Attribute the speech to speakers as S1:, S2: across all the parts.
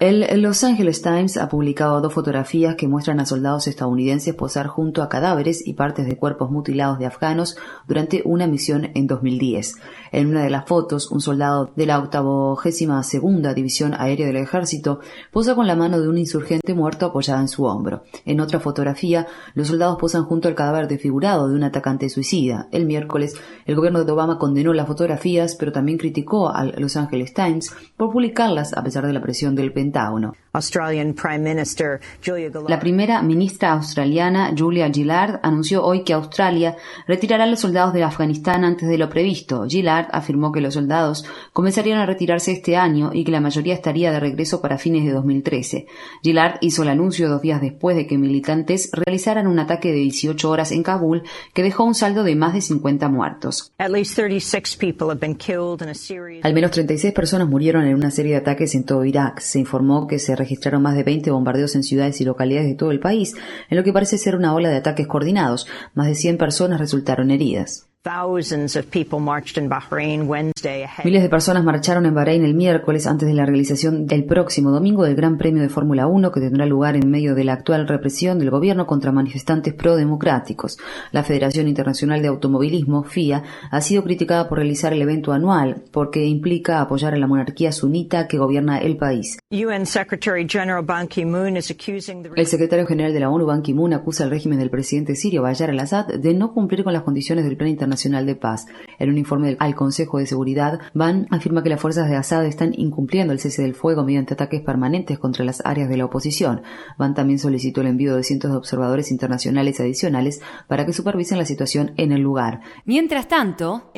S1: El Los Angeles Times ha publicado dos fotografías que muestran a soldados estadounidenses posar junto a cadáveres y partes de cuerpos mutilados de afganos durante una misión en 2010. En una de las fotos, un soldado de la 82 División Aérea del Ejército posa con la mano de un insurgente muerto apoyada en su hombro. En otra fotografía, los soldados posan junto al cadáver desfigurado de un atacante suicida. El miércoles, el gobierno de Obama condenó las fotografías, pero también criticó al Los Angeles Times por publicarlas a pesar de la presión del Pentágono. La primera ministra australiana, Julia Gillard, anunció hoy que Australia retirará a los soldados de Afganistán antes de lo previsto. Gillard afirmó que los soldados comenzarían a retirarse este año y que la mayoría estaría de regreso para fines de 2013. Gillard hizo el anuncio dos días después de que militantes realizaran un ataque de 18 horas en Kabul que dejó un saldo de más de 50 muertos. Al menos 36 personas murieron en una serie de ataques en todo Irak. Se informó que se registraron más de 20 bombardeos en ciudades y localidades de todo el país, en lo que parece ser una ola de ataques coordinados. Más de 100 personas resultaron heridas. Miles de personas marcharon en Bahrein el miércoles antes de la realización del próximo domingo del Gran Premio de Fórmula 1 que tendrá lugar en medio de la actual represión del gobierno contra manifestantes pro-democráticos. La Federación Internacional de Automovilismo, FIA, ha sido criticada por realizar el evento anual porque implica apoyar a la monarquía sunita que gobierna el país. El secretario general de la ONU, Ban Ki-moon, acusa al régimen del presidente sirio Bayar al-Assad de no cumplir con las condiciones del Plan Internacional Nacional de Paz. En un informe al Consejo de Seguridad, Ban afirma que las fuerzas de Assad están incumpliendo el cese del fuego mediante ataques permanentes contra las áreas de la oposición. Ban también solicitó el envío de cientos de observadores internacionales adicionales para que supervisen la situación en el lugar.
S2: Mientras tanto,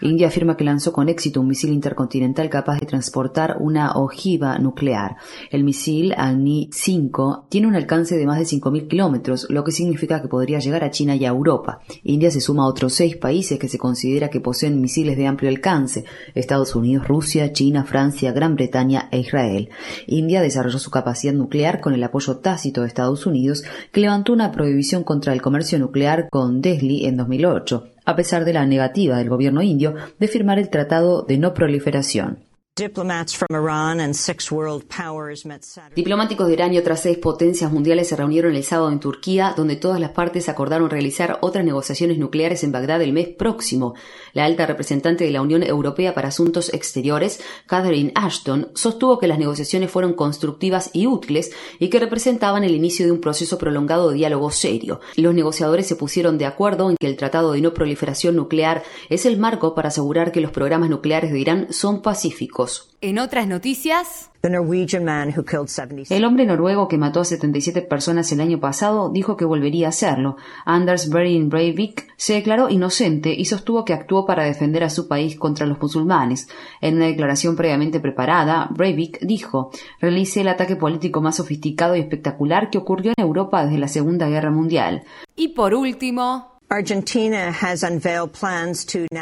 S1: India afirma que lanzó con éxito un misil intercontinental capaz de transportar una ojiva nuclear. El misil Agni-5 tiene un alcance de más de 5.000 kilómetros, lo que significa que podría llegar China y Europa. India se suma a otros seis países que se considera que poseen misiles de amplio alcance, Estados Unidos, Rusia, China, Francia, Gran Bretaña e Israel. India desarrolló su capacidad nuclear con el apoyo tácito de Estados Unidos, que levantó una prohibición contra el comercio nuclear con Delhi en 2008, a pesar de la negativa del gobierno indio de firmar el Tratado de No Proliferación. Diplomáticos de Irán y otras seis potencias mundiales se reunieron el sábado en Turquía, donde todas las partes acordaron realizar otras negociaciones nucleares en Bagdad el mes próximo. La alta representante de la Unión Europea para Asuntos Exteriores, Catherine Ashton, sostuvo que las negociaciones fueron constructivas y útiles y que representaban el inicio de un proceso prolongado de diálogo serio. Los negociadores se pusieron de acuerdo en que el Tratado de No Proliferación Nuclear es el marco para asegurar que los programas nucleares de Irán son pacíficos.
S2: En otras noticias,
S1: el hombre noruego que mató a 77 personas el año pasado dijo que volvería a hacerlo. Anders Behring Breivik se declaró inocente y sostuvo que actuó para defender a su país contra los musulmanes. En una declaración previamente preparada, Breivik dijo: Realicé el ataque político más sofisticado y espectacular que ocurrió en Europa desde la Segunda Guerra Mundial.
S2: Y por último,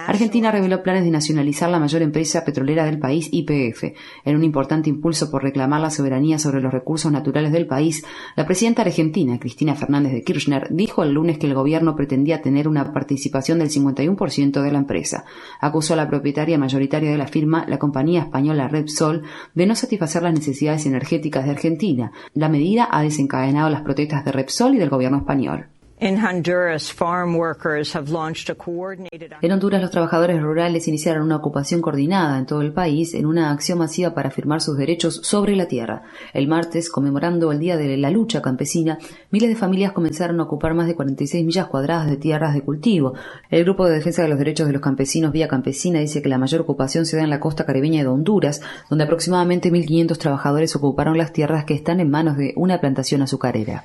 S1: Argentina reveló planes de nacionalizar la mayor empresa petrolera del país, YPF. En un importante impulso por reclamar la soberanía sobre los recursos naturales del país, la presidenta argentina, Cristina Fernández de Kirchner, dijo el lunes que el gobierno pretendía tener una participación del 51% de la empresa. Acusó a la propietaria mayoritaria de la firma, la compañía española Repsol, de no satisfacer las necesidades energéticas de Argentina. La medida ha desencadenado las protestas de Repsol y del gobierno español. En Honduras, los trabajadores rurales iniciaron una ocupación coordinada en todo el país en una acción masiva para afirmar sus derechos sobre la tierra. El martes, conmemorando el Día de la Lucha Campesina, miles de familias comenzaron a ocupar más de 46 millas cuadradas de tierras de cultivo. El Grupo de Defensa de los Derechos de los Campesinos Vía Campesina dice que la mayor ocupación se da en la costa caribeña de Honduras, donde aproximadamente 1.500 trabajadores ocuparon las tierras que están en manos de una plantación azucarera.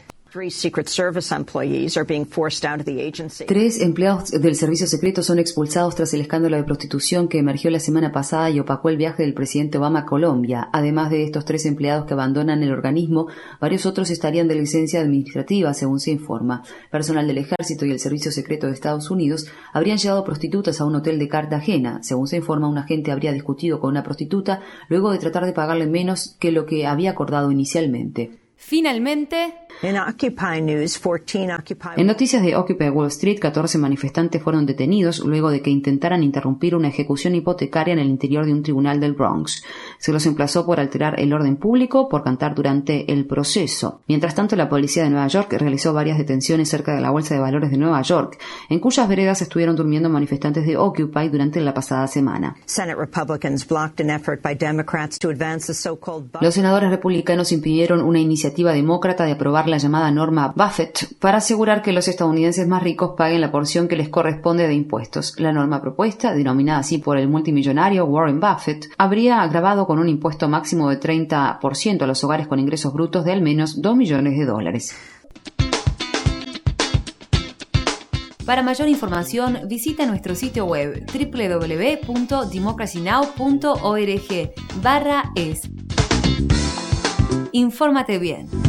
S1: Tres empleados del servicio secreto son expulsados tras el escándalo de prostitución que emergió la semana pasada y opacó el viaje del presidente Obama a Colombia. Además de estos tres empleados que abandonan el organismo, varios otros estarían de licencia administrativa, según se informa. Personal del ejército y el servicio secreto de Estados Unidos habrían llevado prostitutas a un hotel de Cartagena. Según se informa, un agente habría discutido con una prostituta luego de tratar de pagarle menos que lo que había acordado inicialmente.
S2: Finalmente,
S1: en noticias de Occupy Wall Street, 14 manifestantes fueron detenidos luego de que intentaran interrumpir una ejecución hipotecaria en el interior de un tribunal del Bronx. Se los emplazó por alterar el orden público por cantar durante el proceso. Mientras tanto, la policía de Nueva York realizó varias detenciones cerca de la Bolsa de Valores de Nueva York, en cuyas veredas estuvieron durmiendo manifestantes de Occupy durante la pasada semana. Los senadores republicanos impidieron una iniciativa demócrata de aprobar la llamada norma Buffett para asegurar que los estadounidenses más ricos paguen la porción que les corresponde de impuestos. La norma propuesta, denominada así por el multimillonario Warren Buffett, habría agravado con un impuesto máximo de 30% a los hogares con ingresos brutos de al menos 2 millones de dólares.
S2: Para mayor información, visita nuestro sitio web www.democracynow.org barra es. Infórmate bien.